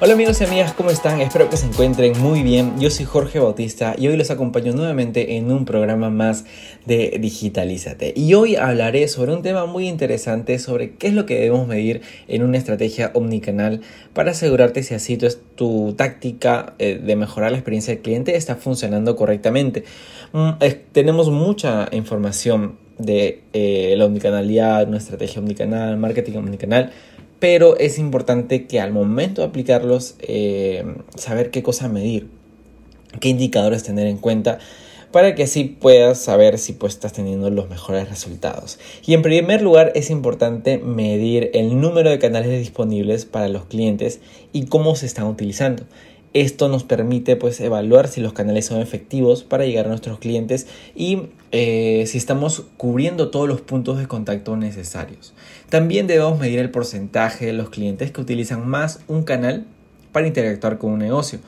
Hola amigos y amigas, ¿cómo están? Espero que se encuentren muy bien. Yo soy Jorge Bautista y hoy los acompaño nuevamente en un programa más de Digitalízate. Y hoy hablaré sobre un tema muy interesante sobre qué es lo que debemos medir en una estrategia omnicanal para asegurarte si así tu, tu táctica eh, de mejorar la experiencia del cliente está funcionando correctamente. Mm, tenemos mucha información de eh, la omnicanalidad, una estrategia omnicanal, marketing omnicanal pero es importante que al momento de aplicarlos eh, saber qué cosa medir, qué indicadores tener en cuenta para que así puedas saber si pues, estás teniendo los mejores resultados. Y en primer lugar es importante medir el número de canales disponibles para los clientes y cómo se están utilizando. Esto nos permite pues evaluar si los canales son efectivos para llegar a nuestros clientes y eh, si estamos cubriendo todos los puntos de contacto necesarios. También debemos medir el porcentaje de los clientes que utilizan más un canal para interactuar con un negocio.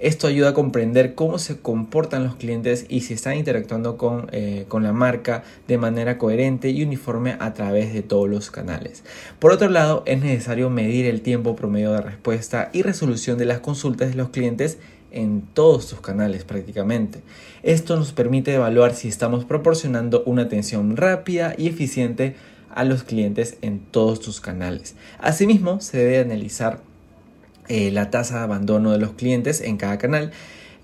Esto ayuda a comprender cómo se comportan los clientes y si están interactuando con, eh, con, la marca de manera coherente y uniforme a través de todos los canales. Por otro lado, es necesario medir el tiempo promedio de respuesta y resolución de las consultas de los clientes en todos sus canales prácticamente. Esto nos permite evaluar si estamos proporcionando una atención rápida y eficiente a los clientes en todos sus canales. Asimismo, se debe analizar eh, la tasa de abandono de los clientes en cada canal.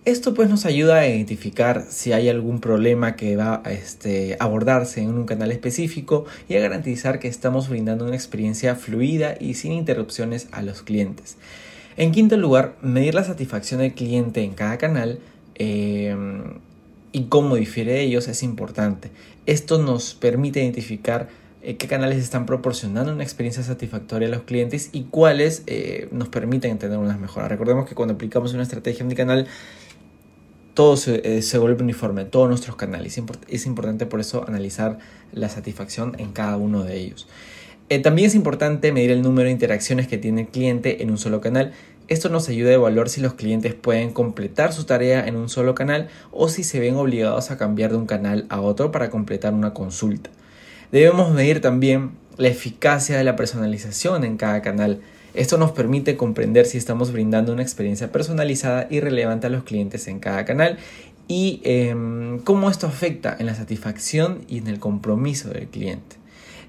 Esto pues nos ayuda a identificar si hay algún problema que va a este, abordarse en un canal específico y a garantizar que estamos brindando una experiencia fluida y sin interrupciones a los clientes. En quinto lugar, medir la satisfacción del cliente en cada canal em, y cómo difiere de ellos es importante. Esto nos permite identificar eh, qué canales están proporcionando una experiencia satisfactoria a los clientes y cuáles eh, nos permiten tener unas mejoras. Recordemos que cuando aplicamos una estrategia omnicanal, todo se, eh, se, vuelve uniforme, todos nuestros canales. Es importante por eso analizar la satisfacción en cada uno de ellos. también es importante medir el número de interacciones que tiene el cliente en un solo canal. Esto nos ayuda a evaluar si los clientes pueden completar su tarea en un solo canal o si se ven obligados a cambiar de un canal a otro para completar una consulta. Debemos medir también la eficacia de la personalización en cada canal. Esto nos permite comprender si estamos brindando una experiencia personalizada y relevante a los clientes en cada canal y em, cómo esto afecta en la satisfacción y en el compromiso del cliente.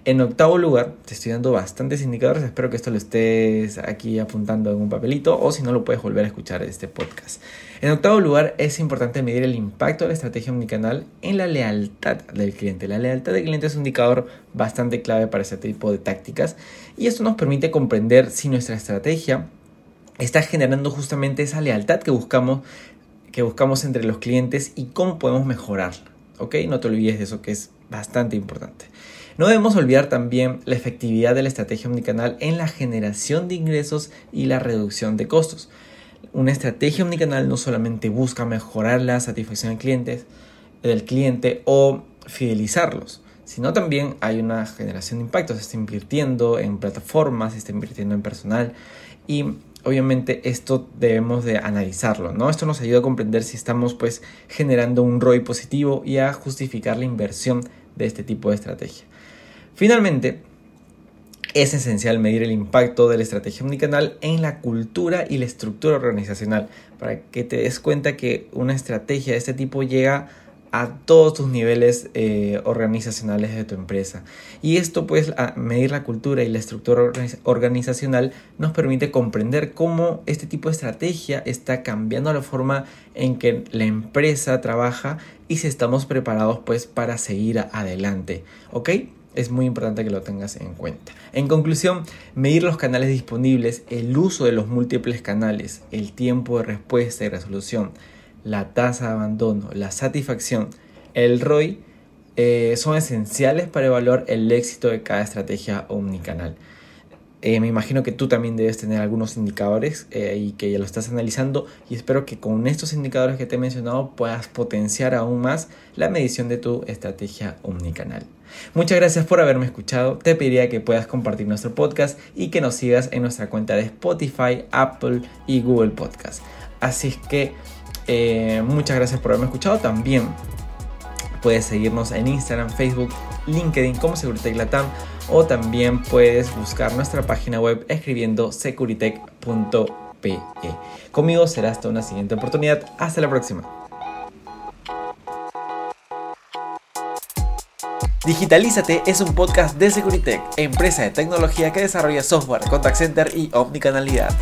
En octavo lugar, te estoy dando bastantes indicadores, espero que esto lo estés aquí apuntando en un papelito o si no lo puedes volver a escuchar este podcast. En octavo lugar, es importante medir el impacto de la estrategia omnicanal en la lealtad del cliente. La lealtad del cliente es un indicador bastante clave para este tipo de tácticas y esto nos permite comprender si nuestra estrategia está generando justamente esa lealtad que buscamos, que buscamos entre los clientes y cómo podemos mejorarla. ¿Ok? No te olvides de eso que es bastante importante. No debemos olvidar también la efectividad de la estrategia omnicanal en la generación de ingresos y la reducción de costos. Una estrategia omnicanal no solamente busca mejorar la satisfacción del cliente, del cliente o fidelizarlos, sino también hay una generación de impactos. Se está invirtiendo en plataformas, se está invirtiendo en personal y obviamente esto debemos de analizarlo, ¿no? Esto nos ayuda a comprender si estamos pues generando un ROI positivo y a justificar la inversión de este tipo de estrategia. Finalmente, es esencial medir el impacto de la estrategia omnicanal en la cultura y la estructura organizacional para que te des cuenta que una estrategia de este tipo llega a todos tus niveles eh, organizacionales de tu empresa. Y esto, pues, a medir la cultura y la estructura organizacional nos permite comprender cómo este tipo de estrategia está cambiando la forma en que la empresa trabaja y si estamos preparados, pues, para seguir adelante. ¿Ok? Es muy importante que lo tengas en cuenta. En conclusión, medir los canales disponibles, el uso de los múltiples canales, el tiempo de respuesta y resolución, la tasa de abandono, la satisfacción, el ROI, eh, son esenciales para evaluar el éxito de cada estrategia omnicanal. Eh, me imagino que tú también debes tener algunos indicadores eh, y que ya lo estás analizando y espero que con estos indicadores que te he mencionado puedas potenciar aún más la medición de tu estrategia omnicanal. Muchas gracias por haberme escuchado. Te pediría que puedas compartir nuestro podcast y que nos sigas en nuestra cuenta de Spotify, Apple y Google Podcast. Así es que eh, muchas gracias por haberme escuchado. También puedes seguirnos en Instagram, Facebook, LinkedIn como Securitech Latam o también puedes buscar nuestra página web escribiendo securitech.pe. Conmigo será hasta una siguiente oportunidad. Hasta la próxima. Digitalízate es un podcast de Securitech, empresa de tecnología que desarrolla software, contact center y omnicanalidad.